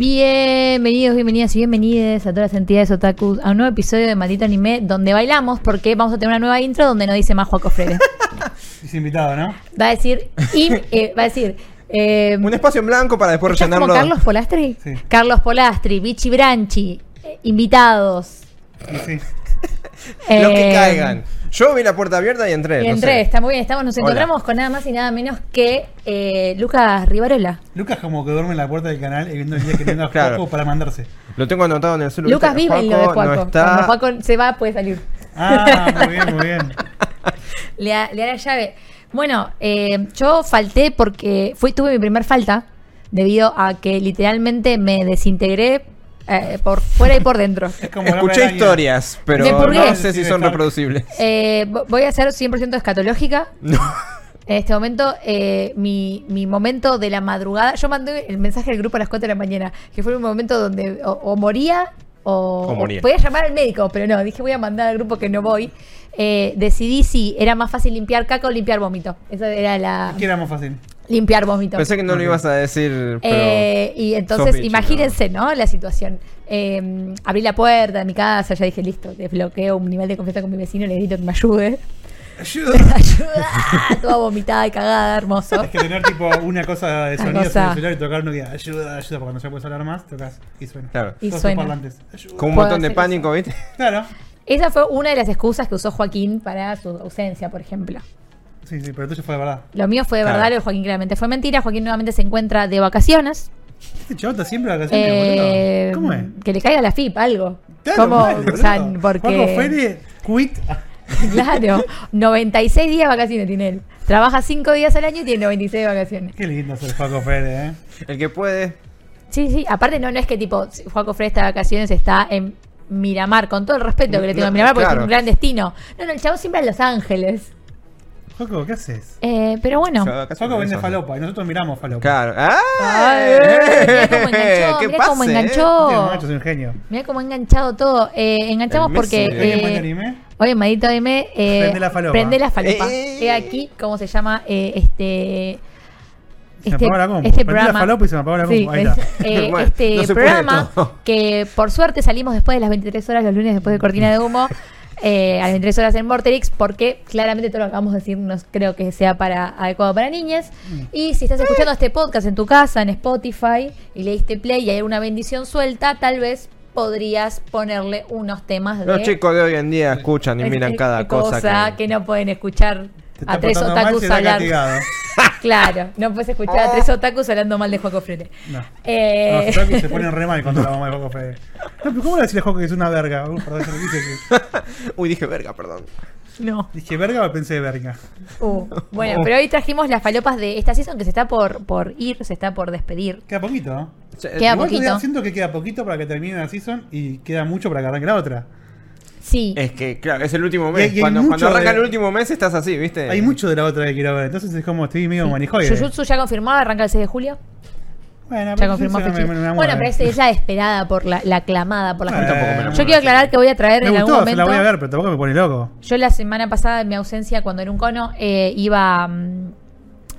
Bienvenidos, bienvenidas y bienvenidas a todas las entidades otakus a un nuevo episodio de Maldito Anime donde bailamos porque vamos a tener una nueva intro donde no dice más Juaco Freire. Es invitado, ¿no? Va a decir, y, eh, va a decir, eh, Un espacio en blanco para después ¿estás como rellenarlo. Carlos Polastri? Sí. Carlos Polastri, Bichi Branchi, eh, invitados. Sí, sí. Los que Eh, caigan. Yo vi la puerta abierta y entré. Y no entré, sé. está muy bien, estamos, nos Hola. encontramos con nada más y nada menos que eh, Lucas Rivarola. Lucas como que duerme en la puerta del canal y viendo el día que viene a Claro. Juaco para mandarse. Lo tengo anotado en el celular. Lucas vive en lo de Juaco. No está. Cuando Juaco se va puede salir. Ah, muy bien, muy bien. Le, da- le da la llave. Bueno, eh, yo falté porque fui, tuve mi primer falta debido a que literalmente me desintegré eh, por fuera y por dentro. Es como Escuché historias, pero no sé si son reproducibles. Eh, vo- voy a ser 100% escatológica. No. En este momento, eh, mi, mi momento de la madrugada, yo mandé el mensaje al grupo a las 4 de la mañana, que fue un momento donde o, o moría o, O moría. podía llamar al médico, pero no, dije voy a mandar al grupo que no voy. Eh, decidí si era más fácil limpiar caca o limpiar vómito. Esa era la... ¿Qué era más fácil? Limpiar vómito. Pensé que no lo ibas a decir, pero. Eh, y entonces, bicho, imagínense, ¿no? La situación. Eh, abrí la puerta de mi casa, ya dije, listo, desbloqueo un nivel de confianza con mi vecino, le grito que me ayude. Ayuda. ¡Ayuda! Toda vomitada y cagada, hermoso. Es que tener tipo una cosa de sonido en cosa. el celular y tocar uno que diga, ayuda, ayuda, porque cuando ya puedes hablar más, tocas y suena. Claro. Y Todos suena. parlantes. Ayuda. Con un montón de pánico, ¿viste? Claro. Esa fue una de las excusas que usó Joaquín para su ausencia, por ejemplo. Sí, sí, pero el tuyo fue de verdad. Lo mío fue de Claro. verdad, lo de Joaquín claramente fue mentira. Joaquín nuevamente se encuentra de vacaciones. Este chaval está siempre de vacaciones, Eh, boludo. ¿Cómo es? Que le caiga la FIP, algo. Claro, ¿Cómo? mal, o sea, boludo. porque... Quit. Claro, 96 días de vacaciones tiene él. Trabaja 5 días al año y tiene 96 de vacaciones. Qué lindo ser Juaco Fere, eh. El que puede. Sí, sí, aparte no, no es que tipo, Juaco Fred está de vacaciones, está en Miramar, con todo el respeto que le tengo a Miramar, porque claro. es un gran destino. No, no, el chavo siempre en Los Ángeles. ¿Qué haces? Eh, pero bueno. Soy vende eso. falopa y nosotros miramos falopa. Claro. ¡Ah! Ay, mirá cómo enganchó, ¿Qué mirá cómo eh? enganchó. Este un genio. Mira cómo ha enganchado todo. Eh, enganchamos porque. Messi de- ¿Hoy en eh, Anime? Hoy en Maldito Anime. Eh, Prende la falopa. Prende la falopa. Eh. He aquí cómo se llama eh, este. Se me apagó la compu. este la programa. falopa y se me apagó la Sí. Ahí es- está. eh, Bueno, este no programa que por suerte salimos después de las 23 horas los lunes después de Cortina de Humo. eh, a las 23 horas en Morterix porque claramente todo lo que acabamos de decir no creo que sea para adecuado para niñas Mm. y si estás escuchando este podcast en tu casa en Spotify y le diste play y hay una bendición suelta tal vez podrías ponerle unos temas de Los chicos de hoy en día escuchan y miran cada cosa. que... no pueden escuchar a tres mal, otakus hablar castigado. claro no puedes escuchar a tres otakus hablando mal de Juaco Frere No. Eh, Los otakus se ponen re mal cuando la mamá de Juaco Fede. No, pero ¿cómo le decís a Juaco que es una verga? Uh, perdón, yo le dije que... Uy, dije verga, perdón. no ¿Dije verga o pensé verga? Uh, bueno, Oh. pero hoy trajimos las falopas de esta season que se está por, por ir, se está por despedir. Queda poquito, ¿no? Queda Igual poquito. todavía siento que queda poquito para que termine la season y queda mucho para que arranque la otra. Sí. Es que, claro, es el último Y- mes. y hay cuando, mucho cuando arranca de- el último mes estás así, ¿viste? Hay mucho de la otra que quiero ver, entonces es como estoy medio manijoide. Jujutsu ya confirmado, arranca el 6 de julio. Bueno, Ya pero confirmó eso no fecha. me- me- me Bueno, mueve. pero es, es la esperada por la, la aclamada por la gente. tampoco me la Yo quiero aclarar que voy a traer Me en algún gustó, se la momento. voy a ver, pero tampoco me pone loco. Yo la semana pasada, en mi ausencia, cuando era un cono, eh, iba mm,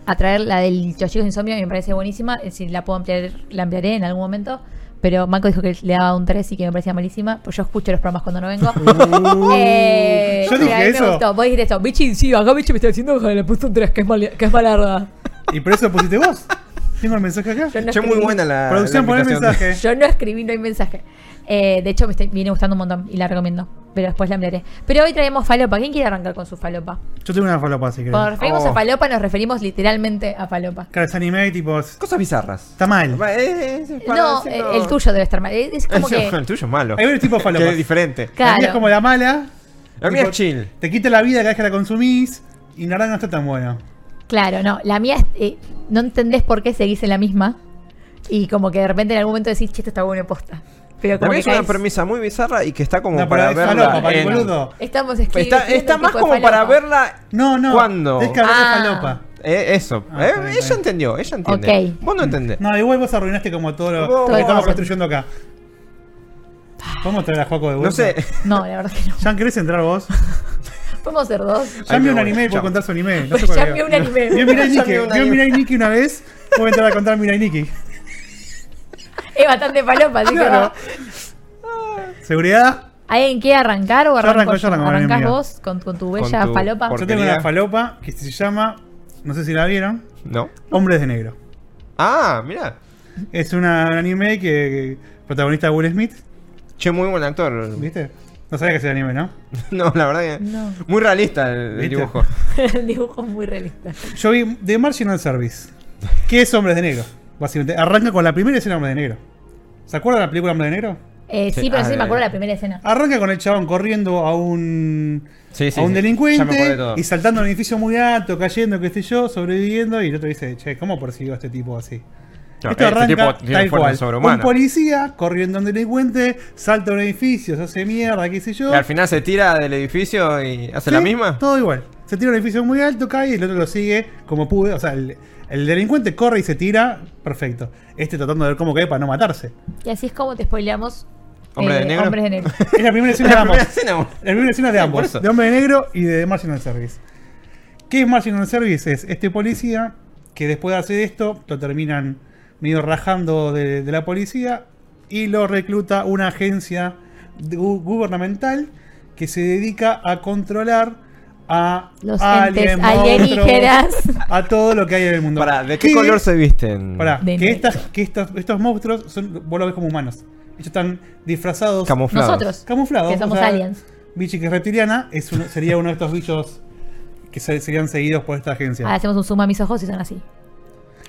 a traer la del Los chicos de insomnio y me parece buenísima. Eh, Si la puedo ampliar, la ampliaré en algún momento. Pero Marco dijo que le daba un 3 y que me parecía malísima. Pues yo escucho los programas cuando no vengo. Eh, Yo dije eso. me gustó. Vos dijiste esto. Bichi, sí, acá Bichi me está diciendo que le puse un 3, que es, mal, que es malarda. ¿Y por eso lo pusiste vos? ¿Tengo el mensaje acá? Yo no muy buena la. Producción, la pon el mensaje. Yo no escribí, no hay mensaje. Eh, de hecho, me está- viene gustando un montón y la recomiendo. Pero después la ampliaré. Pero hoy traemos falopa. ¿Quién quiere arrancar con su falopa? Yo tengo una falopa, si Cuando nos querés. referimos Oh. a falopa, nos referimos literalmente a falopa. Claro, es anime y tipo. Cosas bizarras. Está mal. Eh, para No, decirlo- eh, el tuyo debe estar mal. Es es como que. El tuyo es malo. Hay varios tipos de Que falopas. es diferente. La mía es Claro. como la mala. La mía tipo, es chill. Te quita la vida cada vez que la consumís. Y la verdad no está tan bueno. Claro, no. La mía es. eh, no entendés por qué seguís en la misma. Y como que de repente en algún momento decís, che, esto está bueno posta. Pero como es una caes- premisa muy bizarra y que está como No, para es verla. falopa, en- boludo. Estamos Está, escribiendo está más como para verla. No, no. ¿Cuándo? Es que de Ah. falopa. Eh, eso. Ah, Eh, ella entendió, ella entiende. Ok. Vos no entendés. No, igual vos arruinaste como todo lo, que Todo estamos construyendo acá. ¿Podemos traer a Juaco de vuelta? No sé. No, la verdad que no. ¿Jan querés entrar vos? Podemos ser dos. Ya envió un anime y contar su anime. No sé cuál Ya es. envió un anime. Vio Mirai Nikki. Vio una vez. Puedo entrar a contar Mirai Nikki. Es bastante falopa, así que Claro. no. ¿Seguridad? ¿Alguien quiere arrancar o Yo arranco arranco, yo arranco, ¿Arrancás vos con, con tu bella tu- falopa? por- Yo tengo una falopa que se llama, no sé si la vieron, ¿No? Hombres de Negro. Ah, mira. Es una, un anime que, que protagonista Will Smith, Che, muy buen actor. ¿viste? No sabía que es el anime, ¿no? No, la verdad que. No. Muy realista el, el dibujo. El dibujo es muy realista. Yo vi The Marginal Service. ¿Qué es Hombres de Negro? Básicamente, arranca con la primera escena de Hombres de Negro. ¿Se acuerdan de la película Hombres de Negro? Eh, sí, Sí, pero ah, sí me acuerdo eh. de la primera escena. Arranca con el chabón corriendo a un, Sí, sí, a un sí. Ya me acordé delincuente todo. y saltando a un edificio muy alto, cayendo, qué sé yo, sobreviviendo. Y el otro dice, che, ¿cómo persiguió a este tipo así? No, Esto este arranca tipo tiene tal fuerza cual. sobrehumana. Un policía corriendo a un delincuente, salta a un edificio, se hace mierda, qué sé yo. Y al final se tira del edificio y hace Sí, la misma. Todo igual. Se tira a un edificio muy alto, cae y el otro lo sigue como pude. O sea, el, el delincuente corre y se tira, perfecto. Este tratando de ver cómo cae para no matarse. Y así es como te spoileamos. Hombre de negro. Hombres de negro. Es la primera escena de ambos. primera escena, boludo. La primera escena de ambos. De Hombre de Negro y de Marginal Service. ¿Qué es Marginal Service? Es este policía que después de hacer esto lo terminan medio rajando de, de la policía y lo recluta una agencia gubernamental que se dedica a controlar a Los entes alienígenas. a todo lo que hay en el mundo. Pará, ¿de qué color se visten? Pará, De que, estas, que estos, estos monstruos son, vos lo ves como humanos. Ellos están disfrazados Camuflados. Nosotros. camuflados. Que somos o sea, aliens. Bichi que es reptiliana es uno- sería uno de estos bichos que se- serían seguidos por esta agencia. Ahora hacemos un zoom a mis ojos y son así.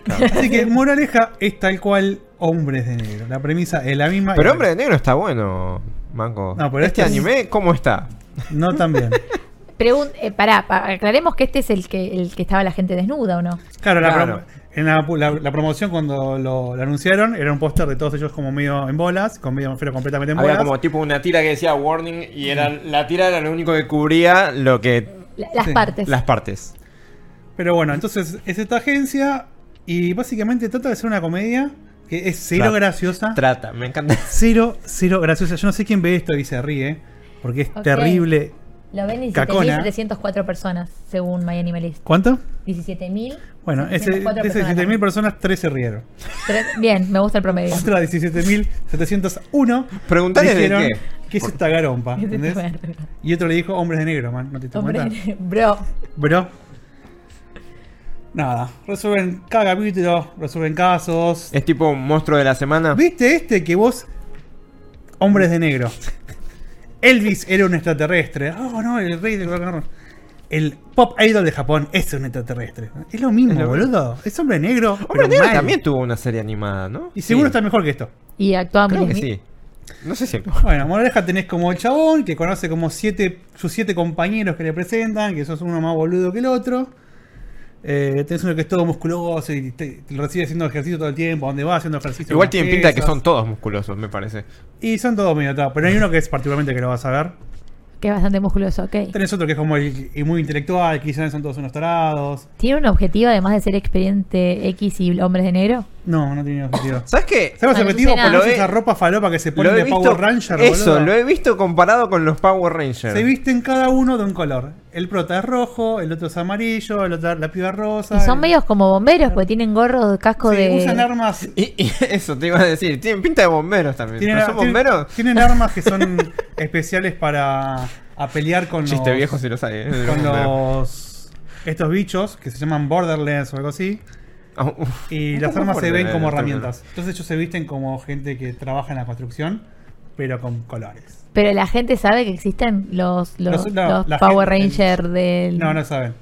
Así que moraleja es tal cual hombres de negro. La premisa es la misma. Pero hombre de negro está bueno, Manco. No, pero este este es- anime, ¿cómo está? No tan bien. Pregun eh, pará, pa- aclaremos que este es el que, el que estaba la gente desnuda, ¿o no? Claro, la, Claro. prom- en la, la- la promoción cuando lo, lo anunciaron era un póster de todos ellos como medio en bolas, con medio pero completamente en Había bolas. como tipo una tira que decía warning y era la tira era lo único que cubría lo que La- las Sí, partes. las partes. Pero bueno, entonces es esta agencia y básicamente trata de ser una comedia que es cero graciosa. Trata, me encanta. Cero, cero graciosa. Yo no sé quién ve esto y se ríe, porque es terrible. Lo ven Cacona. 17.704 personas, según My Animalist. ¿Cuánto? 17.000. Bueno, ese, 704 de esas personas. 17.000 personas, 3 se rieron. Tres- Bien, me gusta el promedio. Otra 17.701 Preguntale de qué. ¿qué es esta garompa? ¿Entendés? Y otro le dijo, hombres de negro, man. ¿No te Hombre, cuenta? bro. Bro. Nada, resuelven cada capítulo, resuelven casos. Es tipo un monstruo de la semana. ¿Viste este que vos, hombres de negro? Elvis era un extraterrestre. Oh, no, el rey del rock and roll. El pop idol de Japón es un extraterrestre. Es lo mismo, Es lo boludo. Es hombre negro. Hombre negro mal. también tuvo una serie animada, ¿no? Y seguro Sí. está mejor que esto. Y actuaba Creo que sí. No sé si Bueno, Moraleja tenés como el chabón que conoce como siete, sus siete compañeros que le presentan, que sos uno más boludo que el otro. Eh, tenés uno que es todo musculoso y te, te lo recibe haciendo ejercicio todo el tiempo, donde va haciendo ejercicio. Igual tienen pinta de que son todos musculosos, me parece. Y son todos medio atados, pero hay uno que es particularmente que lo vas a ver. Que es bastante musculoso, ok. Tenés otro que es como el, y muy intelectual, quizás son todos unos tarados. ¿Tiene un objetivo además de ser expediente X y hombres de negro? No, no tiene objetivo. ¿Sabes qué? ¿Sabes objetivo? Por Lo he- esa ropa falopa que se he de visto, Power Ranger, eso, boludo. lo he visto comparado con los Power Rangers. Se visten cada uno de un color. El prota es rojo, el otro es amarillo, el otro la piba es rosa. Y son el- medios como bomberos porque tienen gorro, casco Sí, de. usan armas. Y, y eso te iba a decir, tienen pinta de bomberos también. Tienen, ¿No son bomberos? tienen armas que son especiales para a pelear con Chiste los, viejo si lo sabe. ¿eh? con los estos bichos que se llaman Borderlands o algo así. Ah. Y las armas se ven como herramientas. Entonces ellos se visten como gente que trabaja en la construcción, pero con colores. Pero la gente sabe que existen los, los, Los- no, los la Power gente- Ranger del. No, no saben.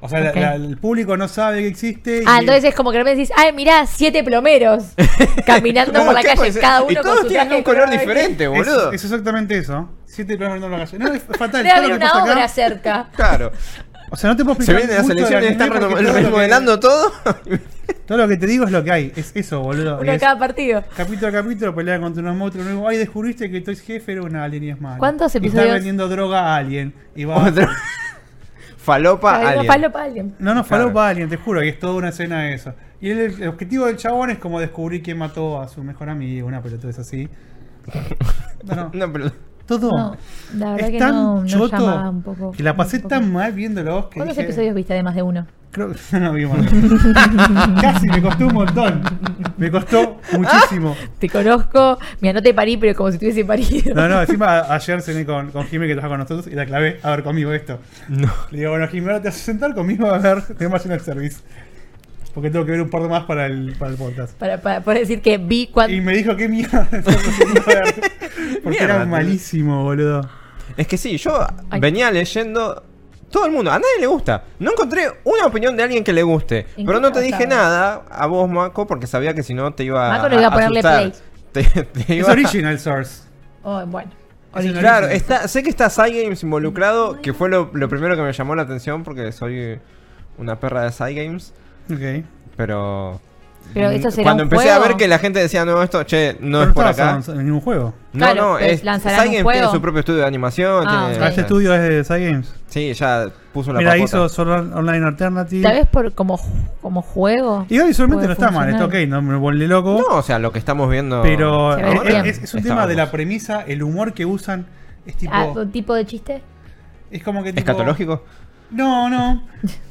O sea, la- Ok. la- el público no sabe que existe. Ah, y- entonces es como que repente decís, ay, mirá, siete plomeros caminando ¿Cómo por la calle, cada uno y con todos su tienen traje un color diferente, boludo. es exactamente eso. Siete planos en la calle. No, es fatal. Debe haber una acá- obra cerca. Claro. O sea, no te puedo Se explicar. vienen las elecciones, están porque reno- todo lo que- remodelando todo. Todo lo que te digo es lo que hay. Es eso, boludo. Uno de Es cada partido. capítulo a capítulo pelea contra unos monstruos nuevos. Ay, descubriste que ex jefe era un alien y es malo. ¿Cuántos Y episodios? Está vendiendo droga a alguien. Y va. Otro- Falopa no, alien. alguien. No, no, Claro. falopa a alguien, te juro que es toda una escena de eso. Y el, el objetivo del chabón es como descubrir quién mató a su mejor amigo, una pelota es así. No, no. No, pero- Todo. No, la verdad es que tan no, no choto un poco. que la pasé tan mal viéndolo que ¿Cuántos dije, episodios viste además de uno? Creo que no vi más. Casi me costó un montón. Me costó muchísimo. Te conozco, mira, no te parí, pero como si tuviese parido. No, no, encima ayer cené con, con Jimmy que trabaja con nosotros y la clavé a ver conmigo esto. No. Le digo, bueno, Jimmy, ahora te vas a sentar conmigo a ver temas en el service. Porque tengo que ver un par más para el, para el podcast. Para, para poder decir que vi cuando. Y me dijo, qué mierda. estás haciendo ver?" Porque Mierda, era malísimo, boludo. Es que sí, yo Ay. venía leyendo. Todo el mundo, a nadie le gusta. No encontré una opinión de alguien que le guste. ¿En Pero no te dije nada a vos, Mako, porque sabía que si no te iba Mako no iba a ponerle asustar. Te, te Es original source. Oh, bueno. Original. Claro, está, sé que está Cygames involucrado, que fue lo, lo primero que me llamó la atención porque soy una perra de Cygames. Ok. Pero. Pero eso será Cuando un empecé a juego. ver que la gente decía, no, esto, che, no Pero es por acá. en ningún juego. No, Claro, no, es. lanzarán un Cygames juego. tiene su propio estudio de animación. Ah, tiene- ok. Este estudio es de Cygames. Sí, ya puso la Mira, papota. hizo Sword Online Alternative. Tal vez por, como, como juego. Y visualmente no está mal, está ok, funcionar. no me vuelve loco. No, o sea, lo que estamos viendo. Pero es, es- es un Está tema de la premisa, el humor que usan es tipo. Ah, ¿Un tipo de chiste? es como que tipo. ¿Escatológico? No, no.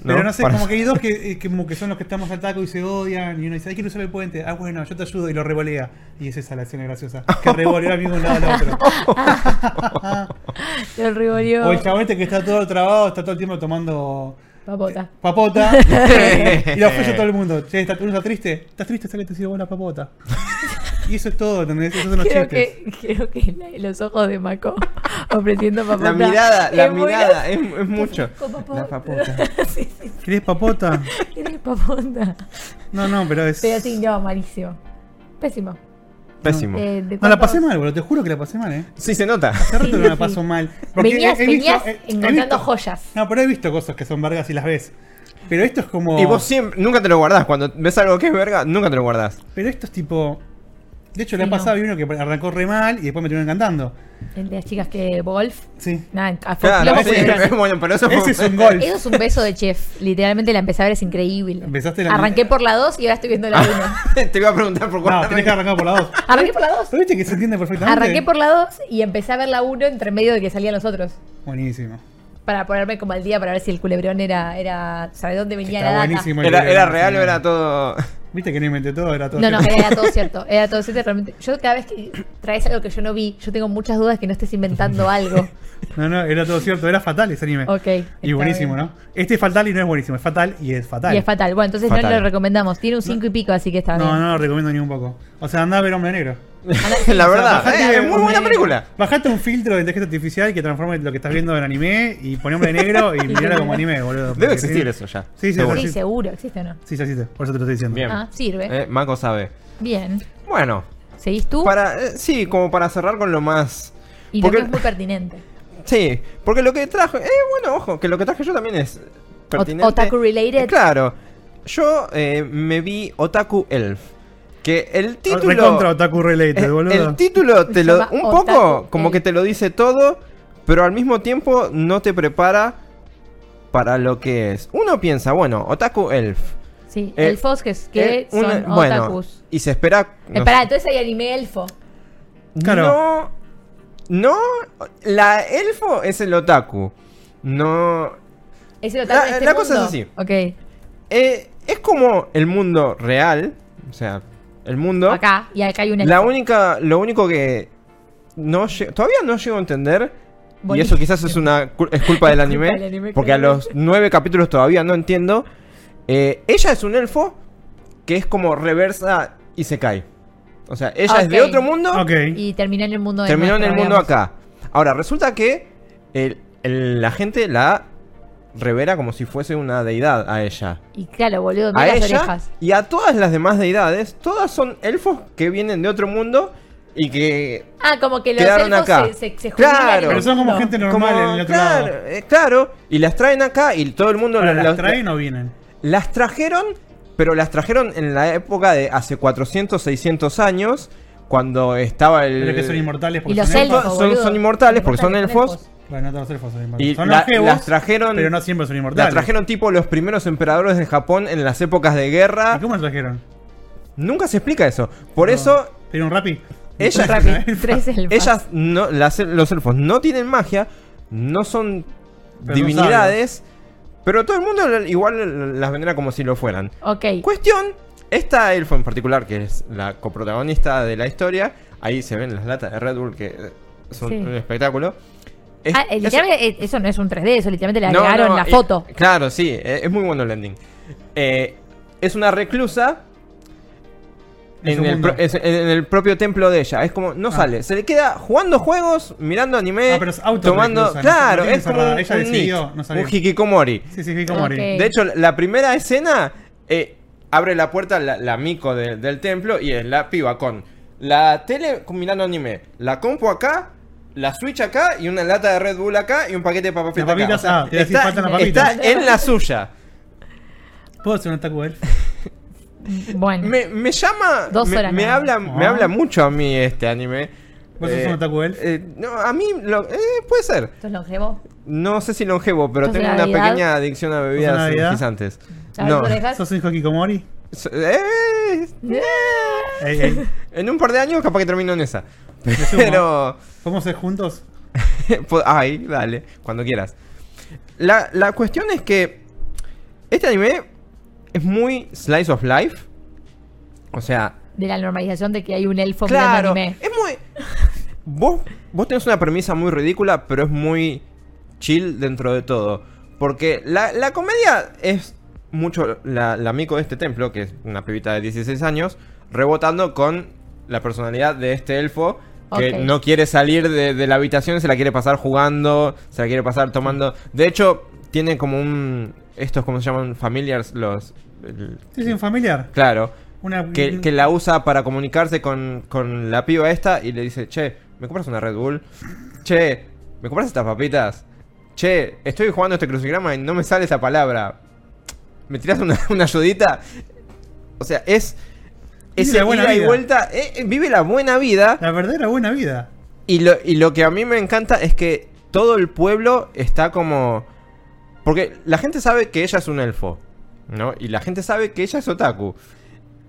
Pero no sé, Para- como que hay dos que, eh, que como que son los que estamos al taco y se odian. Y uno dice, ay, quiero usar el puente. Ah, bueno, yo te ayudo y lo revolea. Y es esa la escena graciosa. Que revolea al mismo lado al otro. El riborio. o el chabón este que está todo trabado, está todo el tiempo tomando Papota. papota. y lo ofrece a todo el mundo. Che, ¿está- ¿uno está triste? ¿Estás triste? Sale, te sirvo vos la papota. Y eso es todo, ¿entendés? Esos son los Creo chistes. que, creo que la- los ojos de Mako ofreciendo papota. La mirada, la es muy mirada, es, es mucho. Papota. La papota. sí, sí, ¿Querés papota? Eres papota. No, no, pero es. Pero sí, no, malísimo. Pésimo. Pésimo. Eh, ¿de No, la pasé mal, boludo. Te juro que la pasé mal, ¿eh? Sí, se nota. Hace rato Sí, que no sí, la paso mal. Venías, he- he visto- venías he- he encontrando visto- joyas. No, pero he visto cosas que son vergas y las ves. Pero esto es como. Y vos siempre, nunca te lo guardás. Cuando ves algo que es verga, nunca te lo guardás. Pero esto es tipo. De hecho, le Sí, ha pasado no. uno que arrancó re mal y después me terminó encantando. El de las chicas que Wolf. Sí. Nada, a- Claro, sí, bueno, pero eso Ese es un gol. Eso es un beso de chef. Literalmente la empecé a ver, es increíble. Empezaste la- Arranqué por la 2 y ahora estoy viendo la 1. te iba a preguntar por cuál. No, tenés que arrancar por la dos. Arranqué por la 2. ¿Pero viste que se entiende perfectamente? Arranqué por la 2 y empecé a ver la 1 entre medio de que salían los otros. Buenísimo. Para ponerme como al día para ver si el culebrón era. era ¿Sabe dónde venía Está la data? buenísimo. el Era, era real o era todo. Viste que no inventé todo, era todo. No, no, cierto. era todo cierto. Era todo cierto. Realmente. Yo cada vez que traes algo que yo no vi, yo tengo muchas dudas que no estés inventando algo. No, no, era todo cierto. Era fatal ese anime. Ok. Y buenísimo, bien. ¿no? Este es fatal y no es buenísimo. Es fatal y es fatal. Y es fatal. Bueno, entonces no lo recomendamos. Tiene un 5 y pico, así que está No, bien. no lo recomiendo ni un poco. O sea, anda a ver Hombre Negro. la verdad, bajate eh, es muy buena película. Bajate un filtro de inteligencia artificial que transforme lo que estás viendo en anime y poné Hombre Negro y miralo como anime, boludo. Debe existir sí. eso ya. Sí, sí, Seguro. Sí, sí. seguro. ¿Existe o no? Sí, sí, sí. Por eso te lo estoy diciendo. Bien. Ah, sirve. Eh, Mako sabe. Bien. Bueno, ¿Seguís tú? para, eh, sí, como para cerrar con lo más. Y porque- lo que es muy pertinente. Sí, porque lo que traje. Eh, bueno, ojo, que lo que traje yo también es pertinente. otaku related. Eh, claro, yo eh, me vi Otaku Elf. Que el título. Recontra Otaku Related, Eh, boludo. El título te lo, un Otaku poco como que te lo dice todo, pero al mismo tiempo no te prepara para lo que es. Uno piensa, bueno, Otaku Elf. Sí, Eh, elfos que, es- que eh, una- son bueno, otakus. y se espera. No sé. entonces hay anime elfo. Claro. No. No. La elfo es el otaku. No. Es el otaku La- este la cosa es así. Ok. eh, es como el mundo real. O sea, el mundo. Acá, y acá hay un elfo. La única, lo único que no todavía no llego a entender y eso quizás es una es culpa del anime, culpa del anime, porque a los nueve capítulos todavía no entiendo. Eh, ella es un elfo que es como reversa y se cae. O sea, ella es de otro mundo, Ok. Y terminó en el mundo de terminó en el mundo digamos. acá. Ahora resulta que el- el- la gente la revera como si fuese una deidad a ella Y claro, boludo, a mira las ella orejas. y a todas las demás deidades, todas son elfos que vienen de otro mundo y que Ah, como que los Quedaron elfos acá. se, se, se Claro. Pero son como gente normal como- en el otro claro, lado. eh, claro, y las traen acá y todo el mundo Ahora, la- ¿Las traen o vienen? las trajeron pero las trajeron en la época de hace 400, 600 años, cuando estaba el... Pero que son inmortales Y porque los son elfos, elfos. son- boludo. son inmortales porque son elfos. Bueno, no todos los elfos son inmortales. Y son la- longevos, las trajeron... pero no siempre son inmortales. Las trajeron tipo los primeros emperadores de Japón en las épocas de guerra. ¿Y cómo las trajeron? Nunca se explica eso. Por No. eso, ¿Tiene un rapi? Ella- Rápido, tres elfos. ellas, no, las- los elfos no tienen magia, no son Pero divinidades, pero todo el mundo igual las venera como si lo fueran. Ok. Cuestión, esta elfo en particular, que es la coprotagonista de la historia, ahí se ven las latas de Red Bull que son Sí. un espectáculo. Es- Ah, eh, literalmente, eh, eso no es un 3D, eso literalmente le No, agregaron no, la foto. claro, sí, eh, es muy bueno el ending. Eh, es una reclusa En el, mundo. pro- es- en el propio templo de ella. Es como, no Ah. sale, se le queda jugando juegos, mirando anime, Ah, pero es autorreclusa, tomando. no- no claro, tiene es como un, Ella un decidió no un hikikomori. Sí, sí, morir. De hecho, la primera escena eh, abre la puerta la, la Miko de- del templo y es la piba con la tele con- mirando anime, la compu acá, la Switch acá y una lata de Red Bull acá y un paquete de papas fritas acá. papitas, O sea, ah, te decís, está, faltan las papitas. está en la suya. ¿Puedo hacer un elf? Bueno. Me, me llama. Dos me, horas me habla, me Ah. habla mucho a mí este anime. ¿Vos sos un otaku elf? eh, no, a mí lo- eh, puede ser. ¿Esto es longevo? No sé si longevo, pero ¿Sos tengo una pequeña adicción a bebidas energizantes. ¿Sos un hijo Kikomori? So- eh, en un par de años capaz que termino en esa. sumo. Pero... ¿Podemos ser juntos? Ay, dale, cuando quieras. La, la cuestión es que este anime es muy slice of life. O sea, De la normalización de que hay un elfo claro, mirando anime. es muy... Vos, vos tenés una premisa muy ridícula, pero es muy chill dentro de todo. Porque la, la comedia es mucho la, la Miko de este templo, que es una pibita de 16 años, rebotando con la personalidad de este elfo. Que no quiere salir de, de la habitación, se la quiere pasar jugando, se la quiere pasar tomando. De hecho, tiene como un. Estos, ¿cómo se llaman? Familiars, los. el- Sí, sí, un familiar. claro. Una, Que, que la usa para comunicarse con, con la piba esta y le dice, che, ¿me compras una Red Bull? Che, ¿me compras estas papitas? Che, estoy jugando este crucigrama y no me sale esa palabra. ¿Me tiras una, una ayudita? O sea, es... Vive Ese la buena ida y vida. vuelta, eh, eh, vive la buena vida. La verdadera buena vida. Y lo, y lo que a mí me encanta es que todo el pueblo está como... Porque la gente sabe que ella es un elfo, ¿no? Y la gente sabe que ella es otaku.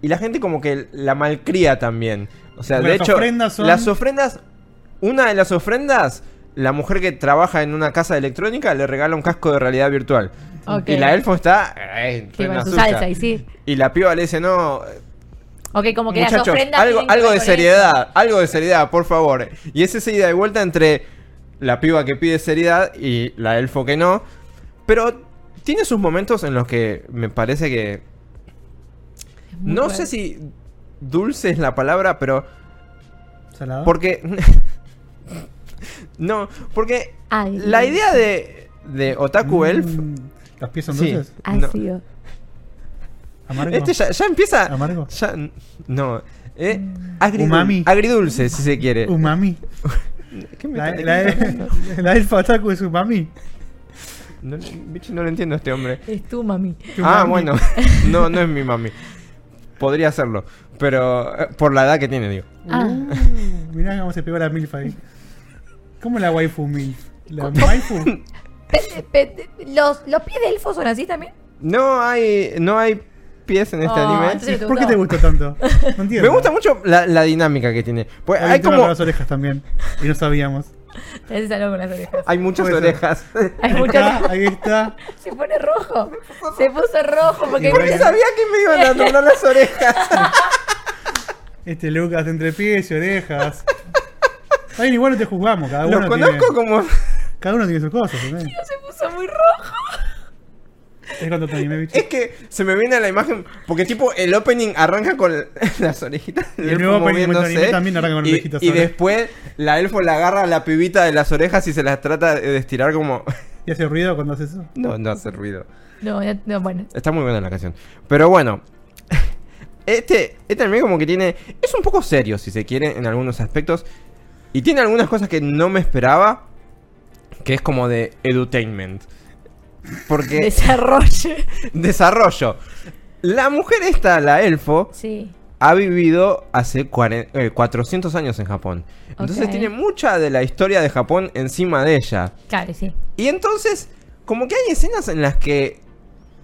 Y la gente como que la malcría también. O sea, de las hecho, ofrendas son- las ofrendas... Una de las ofrendas, la mujer que trabaja en una casa de electrónica le regala un casco de realidad virtual. Y la elfo está... eh, en su salsa, y sí. Y la piba le dice, no, Ok, como que las Muchachos, ofrendas. algo, de seriedad, algo de seriedad, por favor. Y es esa ida de vuelta entre la piba que pide seriedad y la elfo que no. Pero tiene sus momentos en los que me parece que. No sé si dulce es la palabra, pero. Salado. Porque. no, porque Ay, la idea de, de Otaku Elf. Mm, ¿Los pies son Sí. dulces? no. ¿Amargo? Este ya, ya empieza. ¿Amargo? Ya, no. Eh, Mm. agridul- Umami. Agridulce, si se quiere. Umami. ¿Qué me La, está- la, qué me está hablando? la elfa otaku es umami. No, bicho, no lo entiendo a este hombre. Es tú, mami. Ah, bueno. No, no es mi mami. Podría hacerlo. Pero eh, por la edad que tiene, digo. Ah. Uh, mirá cómo se pegó la milf ahí. ¿Cómo la waifu milf? ¿La waifu? Pe- pe- ¿Los, ¿Los pies de elfo son así también? No hay, no hay pies en este Oh, anime. ¿te ¿Por qué te gustó tanto? No entiendo. Me gusta mucho la, la dinámica que tiene. Pues Hay como. las orejas también. Y no sabíamos. Salón con las orejas. Hay muchas orejas. Hay Ahí muchas- está, ahí está. Se pone rojo. Se puso rojo porque. Y ¿Por qué sabía que me iban a doblar las orejas? Este Lucas entre pies y orejas. Ay, igual no te juzgamos. Cada uno, Los tiene, conozco como. cada uno tiene sus cosas. ¿no? Se puso muy rojo. Es cuando te anime, bicho. Es que se me viene a la imagen. Porque, tipo, el opening arranca con las orejitas. Y del el nuevo opening de moviéndose, anime también arranca con las orejitas Y después la elfo le agarra a la pibita de las orejas y se las trata de estirar como. ¿Y hace ruido cuando haces eso? No, no hace ruido. No, no, no, bueno. Está muy buena la canción. Pero bueno. Este, este anime como que tiene... Es un poco serio, si se quiere, en algunos aspectos. Y tiene algunas cosas que no me esperaba. Que es como de edutainment. Porque... Desarrolle. desarrollo. La mujer esta, la elfo, Sí. ha vivido hace cuaren- eh, 400 años en Japón. Entonces tiene mucha de la historia de Japón encima de ella. Claro, sí. Y entonces, como que hay escenas en las que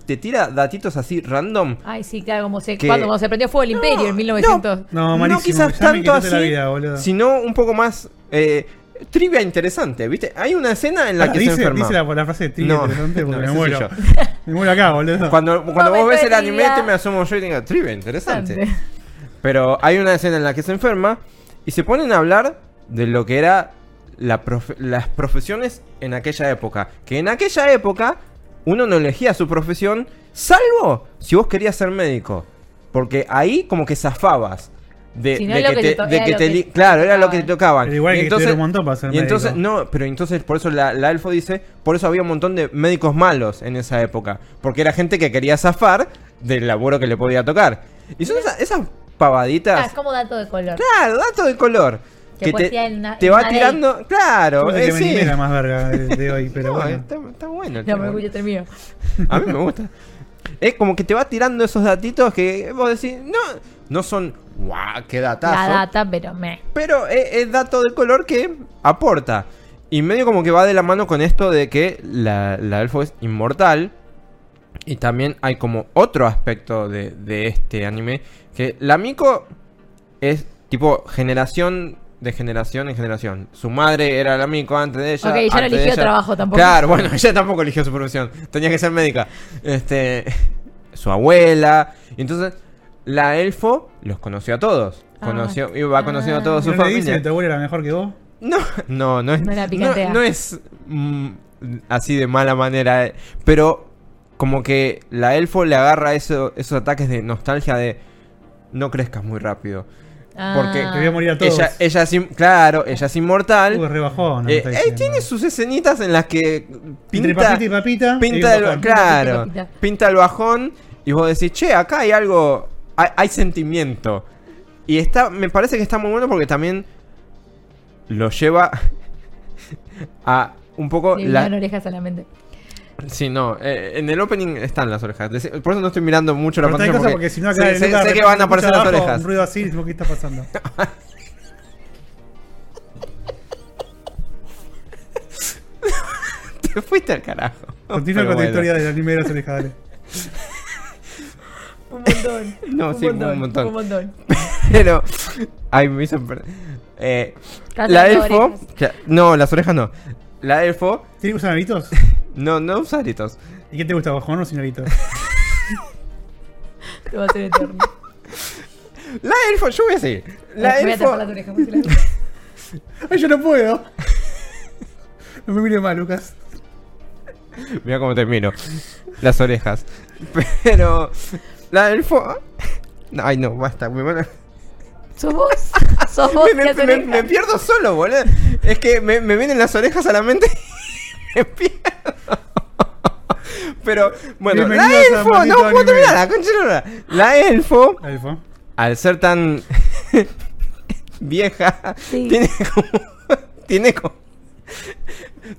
te tira datitos así random. Ay, sí, claro, como se, Que- cuando, cuando se prendió fuego el imperio en 1900. No, malísimo. quizás ya me tanto así, la vida, boludo. sino un poco más eh, trivia interesante, ¿viste? Hay una escena en la Ah, que dice, se enferma. dice la, la frase de trivia No, interesante porque no, me muero. Me muero acá, boludo. Cuando, cuando vos ves el anime, te me asomo yo y digo, trivia, interesante. Pero hay una escena en la que se enferma y se ponen a hablar de lo que era la profe- las profesiones en aquella época. Que en aquella época uno no elegía su profesión, salvo si vos querías ser médico. Porque ahí como que zafabas. De, Si no de es que que te, de que te que claro, era lo que te tocaba. tocaban. Pero igual Y hay que un montón para ser y entonces, no, pero entonces por eso la, la elfo dice, por eso había un montón de médicos malos en esa época. Porque era gente que quería zafar del laburo que le podía tocar. Y son esas, esas Ah, pavaditas. es como dato de color. Claro, dato de color. Que Que te, en una- te en va tirando. Claro, pensé eh, que me sí. la más verga de, de hoy, pero No, bueno. está, está bueno. el Ya tema. me escucho, termino. A mí me gusta. Es como que te va tirando esos datitos que vos decís, no, no son, guau, qué datazo. La data, pero me. Pero es, es dato de color que aporta. Y medio como que va de la mano con esto de que la, la elfo es inmortal. Y también hay como otro aspecto de, de este anime. Que la Miko es tipo generación de generación en generación. Su madre era la Miko antes de ella. Ok, ya no eligió ella- trabajo tampoco. Claro, bueno, ella tampoco eligió su profesión. Tenía que ser médica. Este. Su abuela. Entonces. La elfo los conoció a todos. Ah. Conoció, iba conociendo a toda su ¿No le dice familia. que tu abuela era mejor que vos? No, no, no es. No la no, picantea. no es mm, así de mala manera. eh, Pero como que la elfo le agarra eso- esos ataques de nostalgia de no crezcas muy rápido. Porque Ah. Te voy a morir a todos. Ella, ella es in- claro, ella es inmortal. Uh, rebajón. Eh, eh, tiene sus escenitas en las que Entre pinta, papita y papita. pinta el, claro, pinta el bajón y vos decís, che, acá hay algo, hay, hay sentimiento. Y está, me parece que está muy bueno porque también lo lleva a un poco Le la... orejas a la mente. Sí, no, eh, en el opening están las orejas. Por eso no estoy mirando mucho la pantalla porque, porque si no acá sé, sé- sé que van a aparecer las orejas. Un ruido así, ¿qué está pasando? Te fuiste al carajo. Continúa Pero con tu bueno. historia del anime de las orejas, dale. Montón. No, sí, un montón. Un montón. Pero. Ay, me hizo perder. Eh, la elfo. orejas. no, las orejas no. La elfo. ¿Tiene que usar aritos? No, no usa aritos. ¿Y qué te gusta, bajón o sin aritos? Te va a hacer eterno. La elfo, yo voy a seguir. La Me voy a elfo. tapar las orejas. por si las- ¡Ay, yo no puedo! No me mire mal, Lucas. Mira cómo te miro. Las orejas. Pero. La elfo. No, Ay, no, basta. Me, van a- ¿Sos vos? ¿Sos vos? me, pierdo solo, boludo. Es que me, me vienen las orejas a la mente y me pierdo. Pero, bueno, la elfo, no puedo Anime. terminar, la concha la elfo, Elfo. al ser tan vieja, Sí. tiene como. tiene como.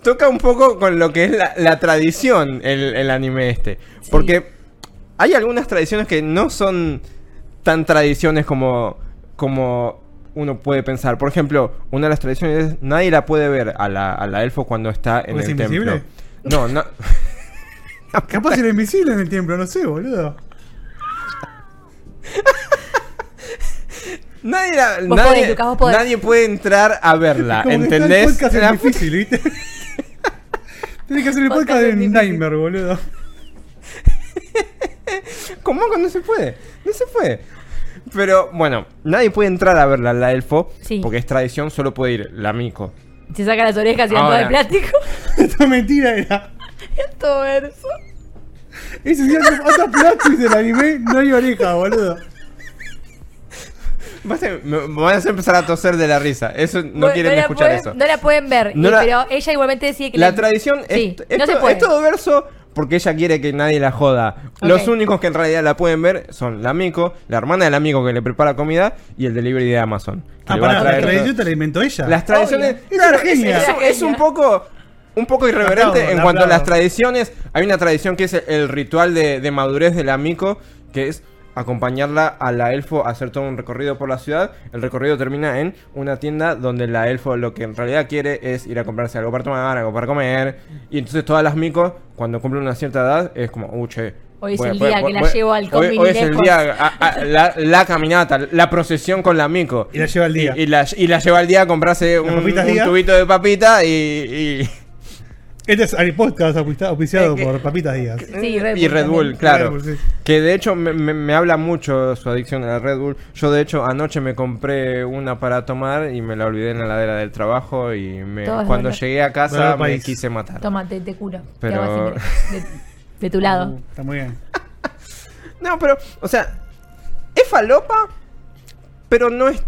Toca un poco con lo que es la, la tradición el, el anime este. Sí. Porque hay algunas tradiciones que no son tan tradiciones como, como uno puede pensar. Por ejemplo, una de las tradiciones es nadie la puede ver a la, a la elfo cuando está en ¿Porque el templo. invisible? No, no. Capaz era invisible en el templo, no sé, boludo. Nadie, la- nadie, podés, Lucas, vos podés. nadie puede entrar a verla, Como que está ¿entendés? El podcast La es difícil, ¿viste? Tienes que hacer el Podcast podcast de. Nightmare, boludo. ¿Cómo no se puede? No se puede. Pero bueno, nadie puede entrar a verla, la elfo, Sí. porque es tradición, solo puede ir la mico. Se saca las orejas y dan todo de plástico. Esta mentira era. Esto verso. Ese hasta hasta plot del anime no hay oreja, boludo. Vas a, me, me van a hacer empezar a toser de la risa. Eso no Bueno, quieren la escuchar pueden- eso. No la pueden ver, No la- pero ella igualmente decide que La le- tradición Sí, es, no es se to- puede. es todo verso porque ella quiere que nadie la joda. Los únicos que en realidad la pueden ver son la Mico, la hermana del amigo que le prepara comida y el delivery de Amazon. que Ah, pará, la tradición te la inventó ella. Las tradiciones. Claro, es, es- es un poco. Un poco irreverente aplaudo, en cuanto a las tradiciones. Hay una tradición que es el, el ritual de, de madurez del amigo. que es acompañarla a la elfo a hacer todo un recorrido por la ciudad. El recorrido termina en una tienda donde la elfo lo que en realidad quiere es ir a comprarse algo para tomar, algo para comer. Y entonces todas las micos, cuando cumplen una cierta edad, es como, uh, che. Hoy es el día que la llevo al hoy, hoy es el día, a- a- la, la caminata, la procesión con la mico. Y la lleva al día. Y, y la, y la lleva al día a comprarse un, tubito de papita y- y Este es el podcast auspicia- auspiciado Eh, por Papitas Díaz. Sí, Red y Red Bull, también. claro. Red Bull, sí. Que de hecho me, me- me habla mucho su adicción a la Red Bull. Yo de hecho anoche me compré una para tomar y me la olvidé en la ladera del trabajo y me- cuando bueno. llegué a Bueno, casa me quise matar. Tómate, te curo. Te Pero- de, de tu lado. Uh, está muy bien. No, pero, o sea, es falopa, pero no es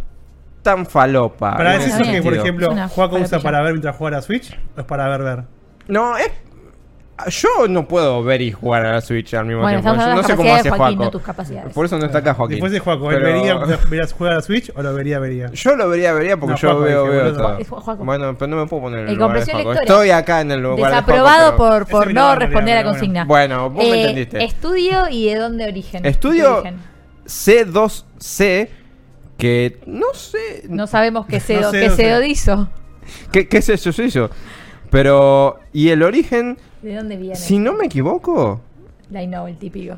tan falopa. Para eso que, por ejemplo, Juaco usa para ver mientras juega a Switch o es para ver ver. No, es... Yo no puedo ver y jugar a la Switch al mismo Bueno, tiempo. Yo no sé cómo hace Joaquín, no tus capacidades. Por eso no está acá Joaquín. Después de Juaco, ¿él Pero- vería verías jugar a la Switch o lo vería vería? Yo lo vería, vería porque No, yo veo, dije, veo todo. Es. Bueno, pero no me puedo poner en el El lugar de. Estoy acá en el lugar de Desaprobado pero- por, por no responder a miraba, consigna. Bueno, vos me Eh, entendiste. Estudio y de dónde origen. Estudio origen. C2C, que no sé... No sabemos qué No Cedo, sé, qué no sé. Cedo hizo. ¿Qué, qué es eso? eso hizo? Pero... ¿Y el origen? ¿De dónde viene? Si no me equivoco... Light novel típico.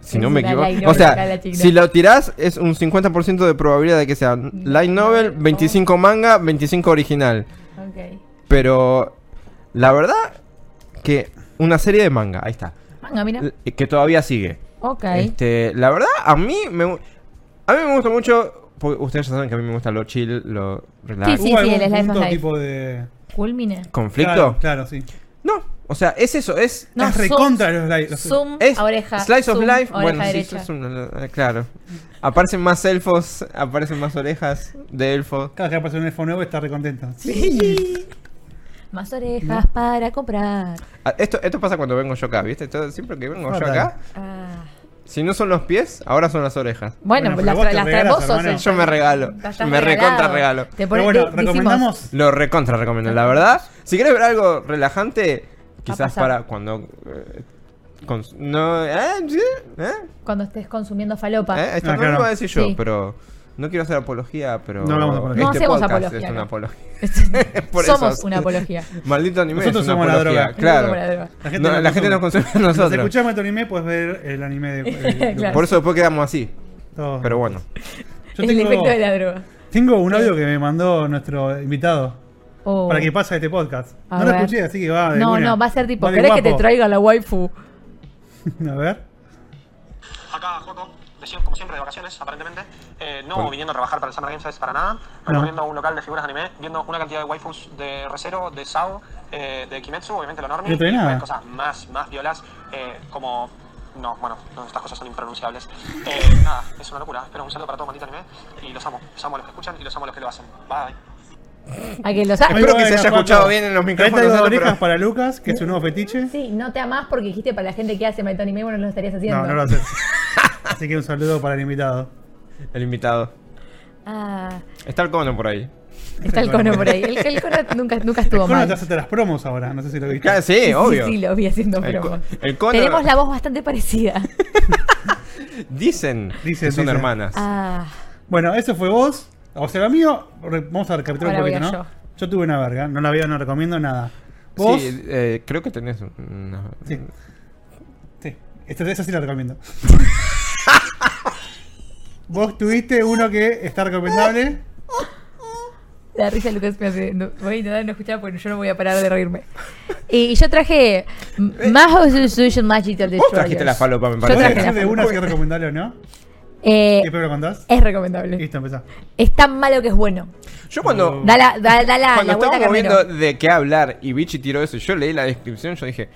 Si no me equivoco. O sea, la si lo tirás es un 50% de probabilidad de que sea light novel, 25 manga, 25 original. Ok. Pero la verdad que una serie de manga, ahí está, Manga, mira. que todavía sigue. Ok. Este, la verdad a mí me a mí me gusta mucho porque ustedes ya saben que a mí me gusta lo chill, lo relax. Sí, sí. ¿Hubo algún el Slice of punto Life. tipo de. Culmine. ¿Conflicto? Claro, claro, sí. No, o sea, es eso, es No, es recontra los likes. Zoom es oreja. Slice of Life, oreja bueno, sí, es un- eh, claro. Aparecen más elfos, aparecen más orejas de elfos. Cada vez que aparece un iPhone nuevo está recontento. Más orejas para comprar. Ah, Esto, esto pasa cuando vengo yo acá, ¿viste? Todo- siempre que vengo yo Fatal. acá, Ah. Si no son los pies, ahora son las orejas. Bueno, Bueno, pero las, vos las regalás, vos sos hermano. el- Yo me regalo. Me recontra regalo. Te Pero pones- bueno, decimos- recomendamos. Lo recontra recomiendo, la verdad. Si quieres ver algo relajante, quizás para cuando... eh, no, ¿eh? ¿Eh? Cuando estés consumiendo falopa. ¿Eh? Esto Ah, no claro. lo voy a decir yo, Sí. pero... No quiero hacer apología, pero... No hablamos de apología. No este hacemos podcast apología Es una apología. Por Somos eso- una apología. Maldito anime Nosotros es una somos la apología, droga. Claro. Somos la droga. La No, la gente nos consume a Si nosotros. escuchamos tu anime, puedes ver el anime de. de- Claro. Por eso después quedamos así. todo. Pero bueno. Yo el tengo, efecto de la droga. tengo un audio que me mandó nuestro invitado Oh. para que pase este podcast. A no lo ver. escuché, así que va. de No, una. no, va a ser tipo, de ¿querés que te guapo. traiga la waifu? A ver. Como siempre, de vacaciones, aparentemente. Eh, no Bueno. viniendo a trabajar para el Summer Games Fest para nada. No. Recorriendo un local de figuras de anime, viendo una cantidad de waifus de Recero, de Sao, eh, de Kimetsu, obviamente lo normal. No cosas más, más violas, eh, como... No, bueno, no, estas cosas son impronunciables. Eh, nada, es una locura. Espero un saludo para todo maldito anime. Y los amo. Los amo a los que escuchan y los amo a los que lo hacen. Bye. A que lo sabes. Espero que se haya escuchado bien en los micrófonos, ¿no? orejas Pero- para Lucas, que es su nuevo fetiche. Sí, no te amás porque dijiste para la gente que hace Maitón y bueno, no lo estarías haciendo. No, no lo haces. Así que un saludo para el invitado. El invitado. Ah, Está el cono por ahí. está el cono por ahí. El, el cono nunca, nunca estuvo Cono mal. te hace las promos ahora, no sé si lo viste. Claro, sí, obvio. Sí, sí, lo vi haciendo El co- promos. el cono- Tenemos la voz bastante parecida. Dicen, Dicen, que son dicen. hermanas. Ah, Bueno, eso fue vos. O sea, lo mío, vamos a recapitular Ahora un poquito, ¿no? Yo. tuve una verga, no la veo, no recomiendo nada. Vos, Sí, eh, creo que tenés una... Sí. sí, esta, esa sí la recomiendo. vos tuviste uno que está recomendable. la risa de Lucas me hace. no- voy a intentar no escuchar porque yo no voy a parar de reírme. Y yo traje Maho Solution Magical Vos trajiste la Destroyers. falopa, me Yo ¿Puedes traje parece. la de una falopa. si es recomendable o no? Eh, ¿Y después lo contás? es recomendable. Listo, empezá. Es tan malo que es bueno. Yo cuando... Da la, da, da la, Cuando la estábamos viendo de qué hablar y Bichi tiró eso, yo leí la descripción, yo dije,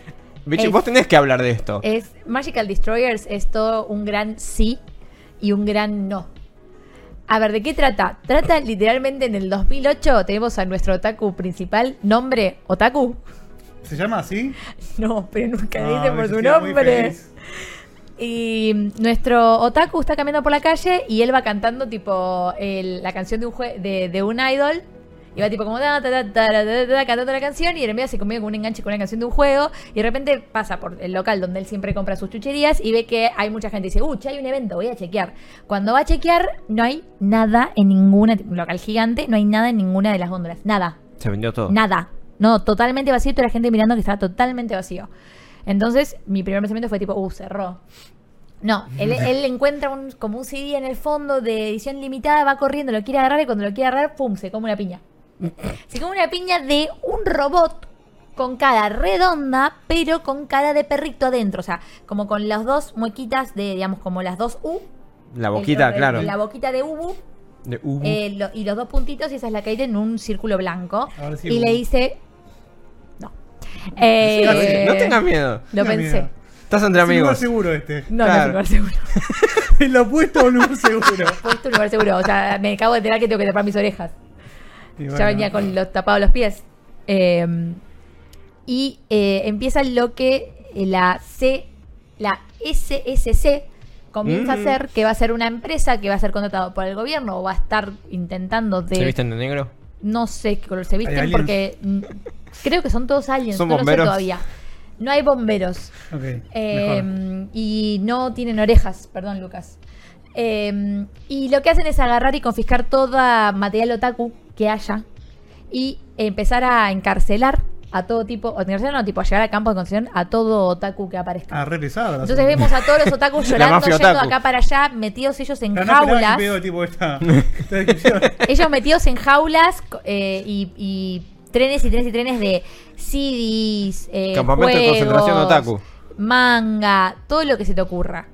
Bichi, Es- vos tenés que hablar de esto. Es Magical Destroyers es todo un gran sí y un gran no. A ver, ¿de qué trata? Trata literalmente en el 2008 tenemos a nuestro otaku principal, nombre Otaku. ¿Se llama así? No, pero nunca Ah, dice por su nombre. Y nuestro otaku está caminando por la calle y él va cantando tipo el- la canción de un, jue- de, de un idol Y va tipo como ta, ta, ta, cantando la canción y en medio se conviene con un enganche con una canción de un juego y de repente pasa por el local donde él siempre compra sus chucherías y ve que hay mucha gente y dice, uh, che, hay un evento, voy a chequear. Cuando va a chequear, no hay nada en ninguna, un local gigante, no hay nada en ninguna de las góndolas, nada. Se vendió todo. Nada. No, totalmente vacío. Toda la gente mirando que estaba totalmente vacío. Entonces, mi primer pensamiento fue tipo, uh, cerró. No, él, él encuentra un, como un CD en el fondo de edición limitada, va corriendo, lo quiere agarrar y cuando lo quiere agarrar, ¡pum! Se come una piña. Se come una piña de un robot con cara redonda, pero con cara de perrito adentro. O sea, como con las dos muequitas de, digamos, como las dos U. La boquita, El- claro. La boquita de Ubu De Ubu. eh, lo- y los dos puntitos y esa es la caída en un círculo blanco. Si y Ubu. le dice... No. Eh, no tengas miedo. Lo Tenga pensé. miedo. Estás entre Es un lugar amigos. seguro este. No, Claro. no es un lugar seguro. Lo opuesto a un lugar seguro. Puesto un lugar seguro. O sea, me acabo de enterar que tengo que tapar mis orejas. Y Ya venía con los tapados los pies. Eh, y eh, empieza lo que la C, la SSC comienza Mm. a hacer, que va a ser una empresa que va a ser contratado por el gobierno o va a estar intentando de... ¿Se visten de negro? No sé qué color se visten porque creo que son todos aliens, ¿Son no lo sé todavía. No hay bomberos. Eh, mejor. y no tienen orejas, perdón Lucas. Eh, y lo que hacen es agarrar y confiscar toda material otaku que haya y empezar a encarcelar a todo tipo, o encarcelar no, tipo a llevar a campo de concentración a todo otaku que aparezca. Ah, re pesado. el Entonces vemos a todos los otakus llorando, yendo otaku. acá para allá, metidos ellos en No, no jaulas. pedo, tipo, esta, esta descripción. Ellos metidos en jaulas eh, y, y trenes y trenes y trenes de CDs, eh, Campamento de concentración otaku. manga, todo lo que se te ocurra.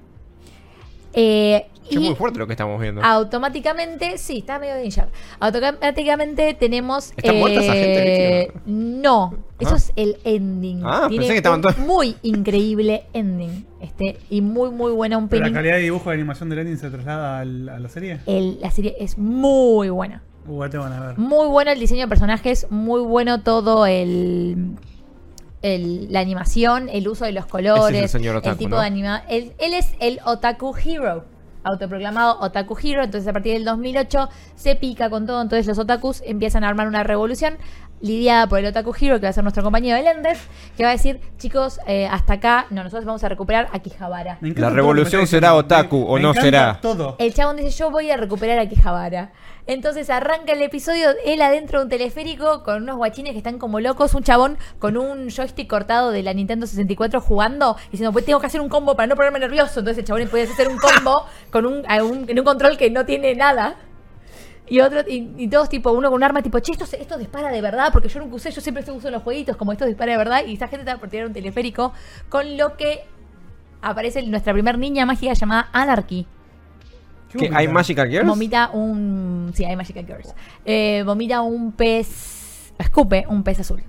Eh, Es y muy fuerte lo que estamos viendo. automáticamente, sí, está medio danger. Automáticamente tenemos. ¿Está muerta esa gente, eh, No, eso Ah. es el ending. Ah, Tiene pensé que estaban un todos- Muy increíble ending. Este, y muy, muy buena un Pero la calidad de dibujo de animación del ending se traslada al- a la serie. El- la serie es muy buena. Uh, te van a ver. Muy bueno el diseño de personajes, muy bueno todo el, el- la animación, el uso de los colores, es el señor otaku, tipo ¿no? de anima. Él, él es el Otaku Hero, autoproclamado Otaku Hero. Entonces, a partir del 2008 se pica con todo. Entonces, los otakus empiezan a armar una revolución lidiada por el Otaku Hero, que va a ser nuestro compañero de Lendes, que va a decir: Chicos, eh, hasta acá, no, nosotros vamos a recuperar a encanta La revolución será otaku Me- o me no será. Todo. El chabón dice, yo voy a recuperar a Quijabara. Entonces arranca el episodio, él adentro de un teleférico con unos guachines que están como locos, un chabón con un joystick cortado de la Nintendo 64 jugando, diciendo, pues tengo que hacer un combo para no ponerme nervioso. Entonces el chabón puede hacer un combo con un, un- en un control que no tiene nada. Y otro, y, y todos tipo, uno con un arma tipo, che, esto, se- esto dispara de verdad, porque yo nunca usé, yo siempre uso en los jueguitos, como esto dispara de verdad, y esa gente estaba por tirar un teleférico, con lo que aparece nuestra primer niña mágica llamada Anarchy. Qué ¿Qué, bonita. ¿Hay Magical Girls? Vomita un. Sí, hay Magical Girls. Eh, vomita un pez. Escupe un pez azul.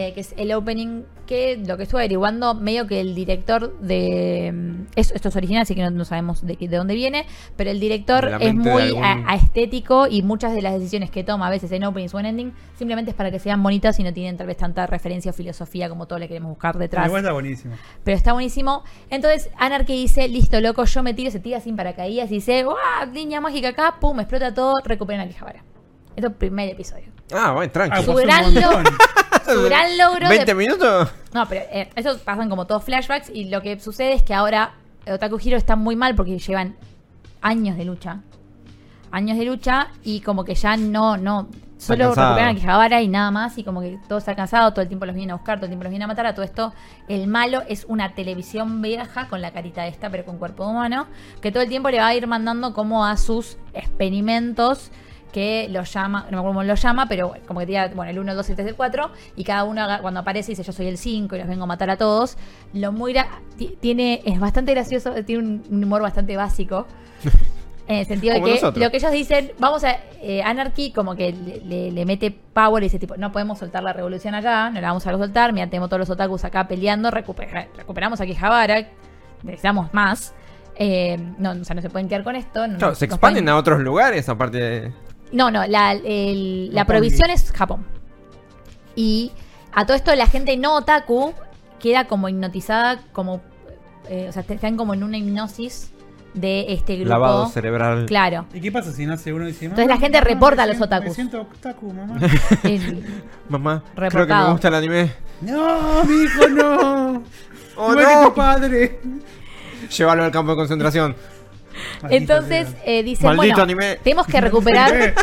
Eh, que es el opening que lo que estuve averiguando, medio que el director de. mm, es- esto es original, así que no, no sabemos de, de dónde viene. Pero el director la es muy algún- a- aestético y muchas de las decisiones que toma a veces en openings o en ending simplemente es para que sean bonitas y no tienen tal vez tanta referencia o filosofía como todo le queremos buscar detrás. Igual está buenísimo. Pero está buenísimo. Entonces, Anarchy dice, listo, loco, yo me tiro, se tira sin paracaídas y dice, ¡guau! Niña mágica acá, pum, explota todo, recuperan a Quijabara. Esto es el primer episodio. Ah, bueno, Ah, tranqui. Su gran logro ¿20 de... minutos? No, pero eh, esos pasan como todos flashbacks y lo que sucede es que ahora Otaku Hero está muy mal porque llevan años de lucha. Años de lucha y como que ya no, no, solo recuperan a Quijabara y nada más y como que todo está cansado, todo el tiempo los vienen a buscar, todo el tiempo los vienen a matar, a todo esto el malo es una televisión vieja con la carita esta pero con cuerpo humano, que todo el tiempo le va a ir mandando como a sus experimentos que los llama, no me acuerdo cómo lo llama, pero como que diga, bueno, el 1, el 2, el 3, el 4, y cada uno cuando aparece dice yo soy el 5 y los vengo a matar a todos. Lo muy tiene, es bastante gracioso, tiene un, humor bastante básico. En el sentido de que nosotros. lo que ellos dicen, vamos a. eh, Anarchy como que le, le- le mete power y dice, tipo, no podemos soltar la revolución acá, no la vamos a soltar. Mira, tenemos todos los otakus acá peleando, recupera- recuperamos a Quijabara, necesitamos más. Eh, no, o sea, no se pueden quedar con esto. no- Claro, se expanden pueden- a otros lugares aparte de... no, no, la, el- la dice. es Japón. Y a todo esto la gente no otaku queda como hipnotizada, como, eh, o sea, están como en una hipnosis de este grupo. Lavado cerebral. Claro. ¿Y qué pasa si nace uno y dice Entonces la "Mamá, gente mamá, reporta a los otakus". Me siento otaku, mamá. El- Mamá, creo que Reportado. me gusta el anime. no, mi hijo, no. Oh, no. tu padre. Llévalo al campo de concentración. Entonces eh, dicen, Maldito bueno, anime. tenemos que recuperar,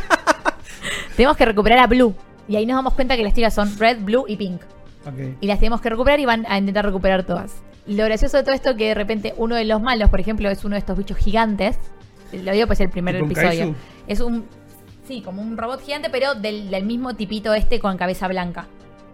tenemos que recuperar a Blue. Y ahí nos damos cuenta que las chicas son Red, Blue y Pink. Y las tenemos que recuperar y van a intentar recuperar todas. Lo gracioso de todo esto es que de repente uno de los malos, por ejemplo, es uno de estos bichos gigantes. Lo digo pues el primer ¿Tipo un episodio. Es un. Sí, como un robot gigante, pero del, del mismo tipito este con cabeza blanca.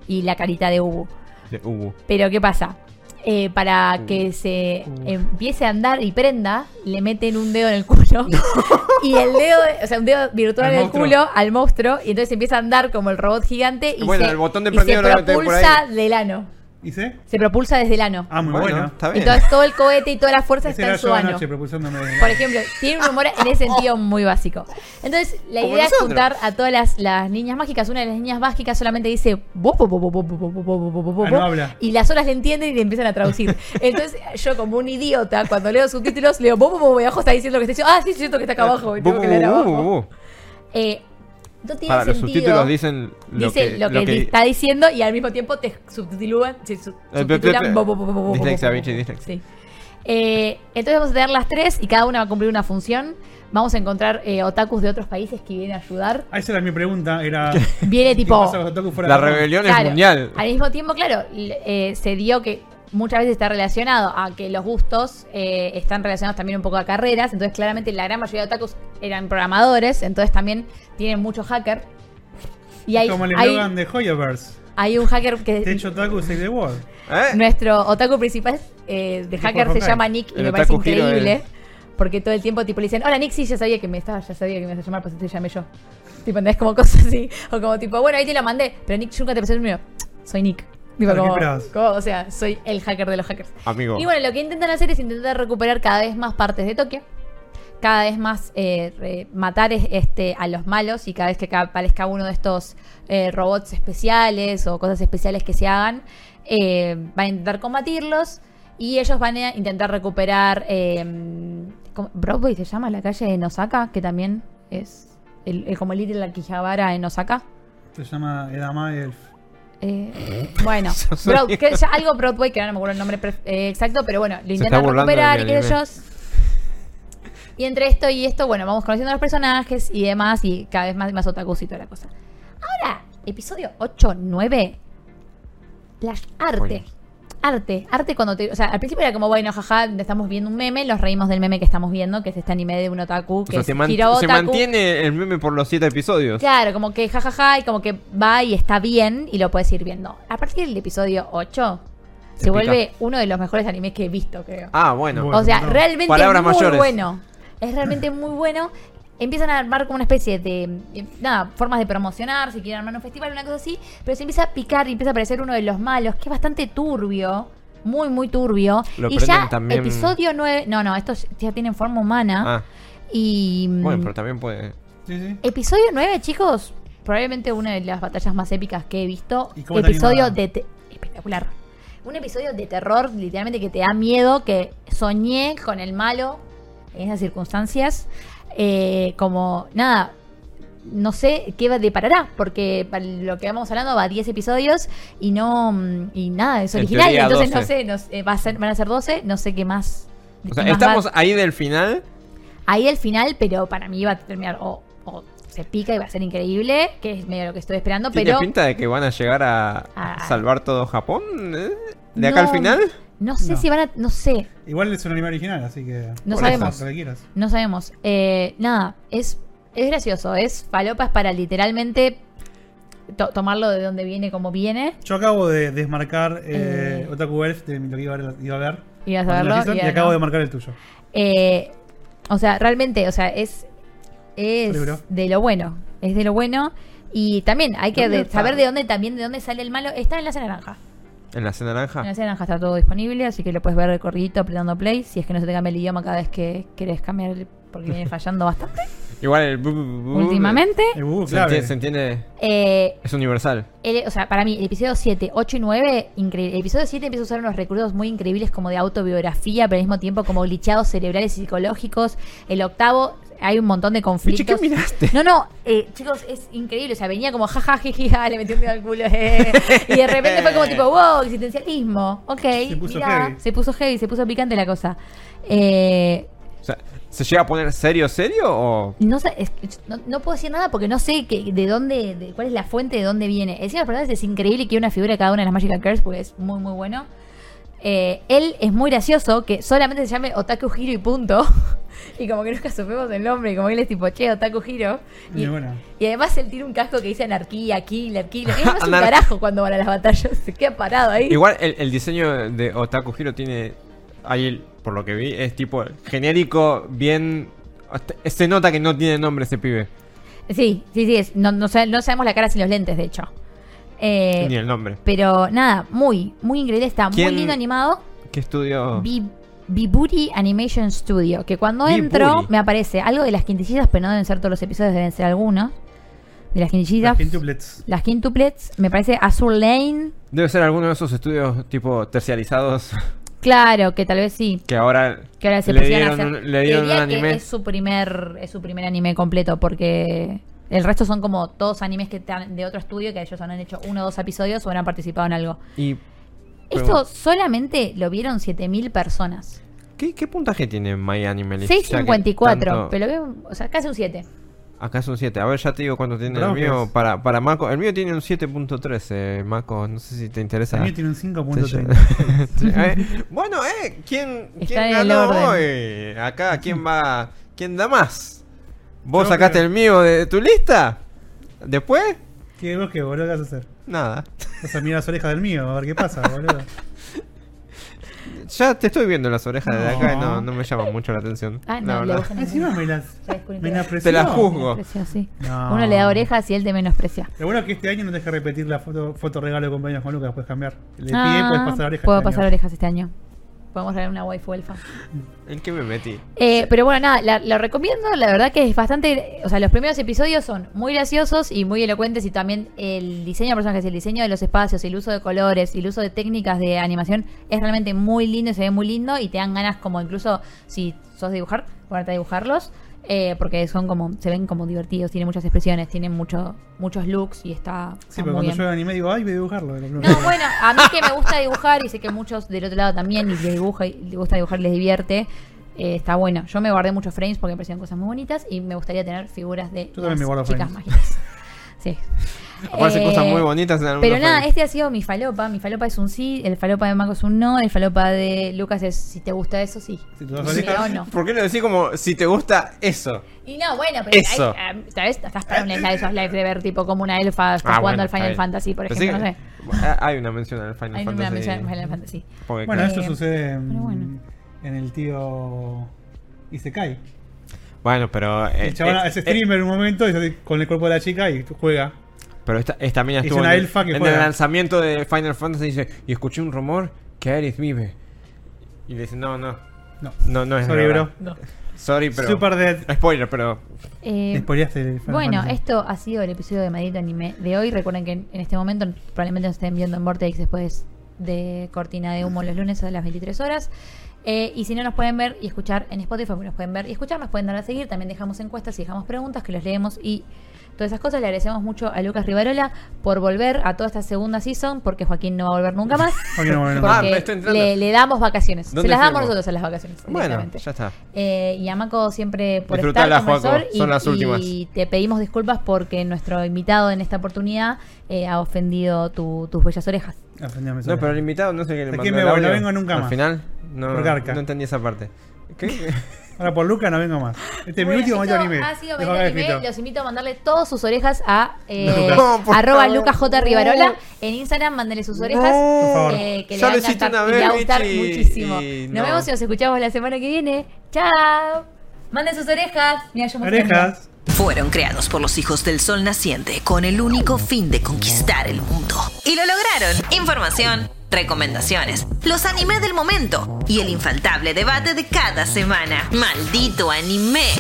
Y la carita de Ubu. De Ubu. Pero ¿qué pasa? Eh, para que se empiece a andar y prenda, le meten un dedo en el culo. y el dedo, o sea, un dedo virtual Al en el monstruo. culo al monstruo. Y entonces empieza a andar como el robot gigante. Y Bueno, se, el botón de y se propulsa del ano. ¿Y se? Se propulsa desde el ano. Ah, muy bueno. Entonces todo el cohete y toda la fuerza está en su ano. Por ejemplo, tiene un humor en ese sentido muy básico. Entonces, la idea es juntar a todas las, las, niñas mágicas. Una de las niñas mágicas solamente dice y las horas le entienden y le empiezan a traducir. Entonces, yo como un idiota, cuando leo subtítulos, leo bo, bo, bo, y abajo está diciendo que está diciendo, ah, sí, es cierto que está acá abajo. Tengo que leer abajo. Eh, no tiene Para, los sentido. subtítulos dicen lo Dice que, lo que, está diciendo y al mismo tiempo te subtitúan, Eh, bo, Dislexia, bichi, dislexia. Sí. Eh, entonces vamos a tener las tres y cada una va a cumplir una función. Vamos a encontrar eh, otakus de otros países que vienen a ayudar. Ah, esa era mi pregunta. Era. Viene ¿qué tipo... los La rebelión es Claro, mundial. Al mismo tiempo, claro, eh, se dio que muchas veces está relacionado a que los gustos eh, están relacionados también un poco a carreras. Entonces, claramente, la gran mayoría de otakus eran programadores. Entonces, también tienen mucho hacker. Y hay, Como el hay, eslogan de Hoyoverse. hay un hacker que Techo otaku save the world. ¿Eh? Nuestro otaku principal eh, de hacker se llama Nick y El me parece otaku increíble. es- Porque todo el tiempo tipo le dicen, hola Nick, sí, ya sabía que me estaba, ya sabía que me ibas a llamar, pues te llamé yo. Tipo, ¿entendés? Como cosas así. O como tipo, bueno, ahí te lo mandé, pero Nick, yo nunca te pasé el número. Soy Nick. O sea, soy el hacker de los hackers. Amigo. Y bueno, lo que intentan hacer es intentar recuperar cada vez más partes de Tokio. Cada vez más eh, matar es- este, a los malos y cada vez que ca- aparezca uno de estos eh, robots especiales o cosas especiales que se hagan, eh, van a intentar combatirlos y ellos van a intentar recuperar... Eh, ¿cómo? Broadway se llama la calle en Osaka, que también es el, el- como Little Akihabara en Osaka. Se llama Edama Elf. Eh, bueno, Broad- que ya- algo Broadway, que ahora no me acuerdo el nombre eh, exacto, pero bueno, lo intentan recuperar y anime. yo. Y entre esto y esto, bueno, vamos conociendo a los personajes y demás, y cada vez más y más otakus y toda la cosa. Ahora, episodio 8, 9, las arte. Arte, arte cuando te. O sea, al principio era como, bueno, jaja, estamos viendo un meme, los reímos del meme que estamos viendo, que es este anime de un otaku, O que sea, es se, man- Hiro se Otaku. mantiene el meme por los siete episodios. Claro, como que jajaja y como que va y está bien y lo puedes ir viendo. A partir del episodio 8 se pica. vuelve uno de los mejores animes que he visto, creo. Ah, bueno. Bueno. o sea, no. realmente Palabras es muy mayores. bueno. Es realmente muy bueno. Empiezan a armar como una especie de, eh, nada, formas de promocionar, si quieren armar un festival, una cosa así, pero se empieza a picar y empieza a aparecer uno de los malos, que es bastante turbio, muy, muy turbio. Lo y ya, también- episodio 9, no, no, estos ya tienen forma humana. Ah, Y mm, bueno, pero también puede. Sí, sí. Episodio 9, chicos. Probablemente una de las batallas más épicas que he visto. ¿Y cómo Episodio de. te- Espectacular. Un episodio de terror, literalmente que te da miedo. Que soñé con el malo en esas circunstancias. Eh, como, nada. No sé qué va deparará, porque para lo que vamos hablando va a 10 episodios y no. mm, Y nada, es original. entonces no 12. sé, no sé, va a ser, van a ser 12, no sé qué más. O sea, qué más va- estamos ahí del final. ahí el final, pero para mí va a terminar o, o se pica y va a ser increíble, que es medio lo que estoy esperando, ¿Tiene pero pinta de que van a llegar a salvar todo Japón? ¿eh? ¿De acá No, al final? No sé si van a, no sé, Igual es un anime original, así que. No Por eso, sabemos. Lo que quieras. no sabemos. Eh, nada, es, es gracioso, es falopas para literalmente to- tomarlo de donde viene como viene. Yo acabo de desmarcar eh, Eh. Otaku Elf de lo que iba a ver. Iba a ver Ibas a Cuando verlo, y y acabo no. de marcar el tuyo. Eh, o sea, realmente, o sea, es, es de lo bueno, es de lo bueno. Y también hay que ¿Dónde de- está? saber de dónde también de dónde sale el malo. Está en la naranja. En la C En naranja. la C naranja está todo disponible, así que lo puedes ver de corridito apretando play. Si es que no se te cambia el idioma cada vez que querés cambiar el porque viene fallando bastante Igual el. bu- bu- bu- últimamente. El Se entiende, se entiende- Eh, Es universal. el- o sea, para mí, el episodio 7, 8 y 9, increíble. El episodio 7 empieza a usar unos recursos muy increíbles como de autobiografía, pero al mismo tiempo como glitchados cerebrales y psicológicos. El octavo, hay un montón de conflictos. ¿qué miraste? No, no, eh, chicos, es increíble. O sea, venía como jaja, ja, le metí un dedo al culo. eh. Y de repente fue como tipo, wow, existencialismo. Ok, Se puso mirá, heavy. se puso heavy, se puso picante la cosa. Eh, O sea, ¿se llega a poner serio, serio o.? no, sé, es- no, no puedo decir nada porque no sé que, de dónde, de cuál es la fuente de dónde viene. Encima, personajes es increíble que una figura de cada una de las Magical Girls porque es muy, muy bueno. Eh, él es muy gracioso que solamente se llame Otaku Hiro y punto. y como que nunca supimos el nombre, y como él es tipo, che, Otaku Hiro. Y, Y bueno. y además él tiene un casco que dice anarquía, killer, killer. Él no es un carajo cuando van a las batallas, se queda parado ahí. Igual el, el diseño de Otaku Hiro tiene. Ahí, por lo que vi, es tipo genérico, bien. Se nota que no tiene nombre ese pibe. Sí, sí, sí, es, no, no sabemos la cara sin los lentes, de hecho. Eh, Ni el nombre. Pero nada, muy, muy increíble. Está muy ¿Quién- lindo animado. ¿Qué estudio? Bi- Bibury Animation Studio. Que cuando entro me aparece algo de las quintillizas, pero no deben ser todos los episodios, deben ser algunos. De las quintillizas. Las quintuplets. Las quintuplets. Me parece Azur Lane. Debe ser alguno de esos estudios tipo terciarizados Claro, que tal vez sí. que ahora, Que ahora se le, a dieron hacer. un, le dieron un Diría que anime. Es su primer, es su primer anime completo, porque el resto son como todos animes que están de otro estudio, que ellos han hecho uno o dos episodios o han participado en algo. Y Esto solamente lo vieron 7000 personas. ¿qué, qué puntaje tiene My Anime List? Ya que 654, tanto- pero veo, o sea, casi un 7. Acá es un 7. A ver, ya te digo cuánto tiene Bravo el mío. Para, para Mako. El mío tiene un 7.13, Mako. No sé si te interesa. El mío tiene un 5.30. Sí, eh, bueno, eh, ¿quién, Está quién en el ganó orden. hoy? Acá, ¿quién va? ¿Quién da más? ¿Vos sacaste el mío de tu lista? ¿Después? ¿Qué vos qué, boludo? ¿Qué vas a hacer? Nada. Vas a mirar las orejas del mío, a ver qué pasa, boludo. Ya te estoy viendo las orejas de acá y no, No. me llama mucho la atención. Ah, la no, le verdad. gustan Encima me las. Ya descubrí que- Menospreció. Te las juzgo. Menosprecio, sí. No. Uno le da orejas y él te menosprecia. Lo bueno es que este año no te deja repetir la foto, foto regalo de cumpleaños con Lucas, puedes cambiar. Le Ah, pide, puedes pasar orejas. Puedo este pasar año. orejas este año. Podemos traer una waifu elfa. ¿En qué me metí? Eh, pero bueno, nada, la, lo recomiendo. La verdad que es bastante. O sea, los primeros episodios son muy graciosos y muy elocuentes. Y también el diseño de personajes, el diseño de los espacios, el uso de colores el uso de técnicas de animación es realmente muy lindo y se ve muy lindo. Y te dan ganas, como incluso si sos de dibujar, ponerte a dibujarlos. Eh, porque son como. Se ven como divertidos, tienen muchas expresiones, tienen mucho, muchos looks y está. Sí, pero cuando bien. yo veo anime digo, ay, voy a dibujarlo. No, bueno, a mí que me gusta dibujar y sé que muchos del otro lado también y les dibuja y les gusta dibujar y les divierte. eh, está bueno. Yo me guardé muchos frames porque me parecían cosas muy bonitas y me gustaría tener figuras de me guardo chicas frames. mágicas. Sí. Aparecen Eh, cosas muy bonitas en Pero nada, este ha sido mi falopa. Mi falopa es un sí, el falopa de Marco es un no, el falopa de Lucas es si te gusta eso, sí. Si te Si orejas. no, no. ¿Por qué no decís como si te gusta eso? Y no, bueno, pero Eso. hay, eh, ¿sabes? Estás para un slice esos live de ver tipo como una elfa está Ah, jugando bueno, al Final. Fantasy, por ejemplo, no sé. Ah, Hay una mención al Final Hay una Fantasy. mención al Final Fantasy. Porque Bueno, eso Eh, sucede en, bueno. en el tío Isekai. Bueno, pero. eh, El chabón eh, es eh, streamer en un momento y sale con el cuerpo de la chica y juega. Pero esta, esta mina Es estuvo una en, el- elfa que en el lanzamiento de Final Fantasy y dice: Y escuché un rumor que Aerith vive. Y le dice: No, no. No. No, no es Sorry, bro. Sorry, pero. Super Dead. Spoiler, pero. Eh, el Final Bueno, Fantasy. esto ha sido el episodio de Maldito Anime de hoy. Recuerden que en, en este momento probablemente nos estén viendo en Vortex después de Cortina de Humo los lunes a las 23 horas. Eh, y si no nos pueden ver y escuchar en Spotify, nos pueden ver y escuchar, nos pueden dar a seguir. También dejamos encuestas y dejamos preguntas que los leemos y todas esas cosas. Le agradecemos mucho a Lucas Rivarola por volver a toda esta segunda season, porque Joaquín no va a volver nunca más. Joaquín no va a volver porque Ah, me estoy entrando. le, le damos vacaciones. Se ¿Dónde las damos nosotros a las vacaciones. Bueno, ya está. Eh, y a Mako siempre por Disfrutala, estar el y, son las últimas. y te pedimos disculpas porque nuestro invitado en esta oportunidad eh, ha ofendido tu- tus bellas orejas. Ofendíame, No, pero el invitado no sé qué le ¿De mandó quién me voy? No vengo nunca Al más. final, no, Por Garca. no entendí esa parte. ¿Qué? Ahora por Luca no vengo más. Este es mi último momento anime. Ha sido acá Anime. escrito. Los invito a mandarle todas sus orejas a eh. No, arroba favor. Lucas J. Rivarola. En Instagram, mándele sus orejas. Por favor. eh, que Ya le va a una y le va a vez, gustar Michi, muchísimo. y Nos no. vemos y nos escuchamos la semana que viene. ¡Chao! Manden sus orejas. Mira, yo. Orejas. Fueron creados por los hijos del sol naciente con el único fin de conquistar el mundo. Y lo lograron. Información recomendaciones, los anime del momento y el infaltable debate de cada semana. ¡Maldito anime!